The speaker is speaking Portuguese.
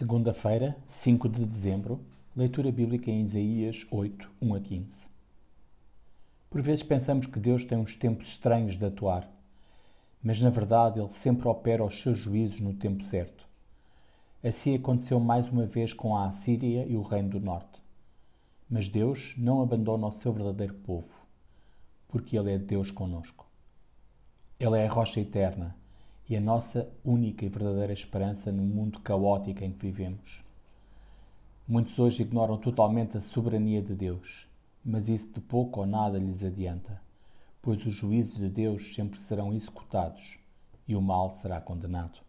Segunda-feira, 5 de dezembro, leitura bíblica em Isaías 8, 1 a 15. Por vezes pensamos que Deus tem uns tempos estranhos de atuar, mas na verdade Ele sempre opera os seus juízos no tempo certo. Assim aconteceu mais uma vez com a Assíria e o Reino do Norte. Mas Deus não abandona o seu verdadeiro povo, porque Ele é Deus conosco. Ele é a rocha eterna e a nossa única e verdadeira esperança no mundo caótico em que vivemos. Muitos hoje ignoram totalmente a soberania de Deus, mas isso de pouco ou nada lhes adianta, pois os juízos de Deus sempre serão executados e o mal será condenado.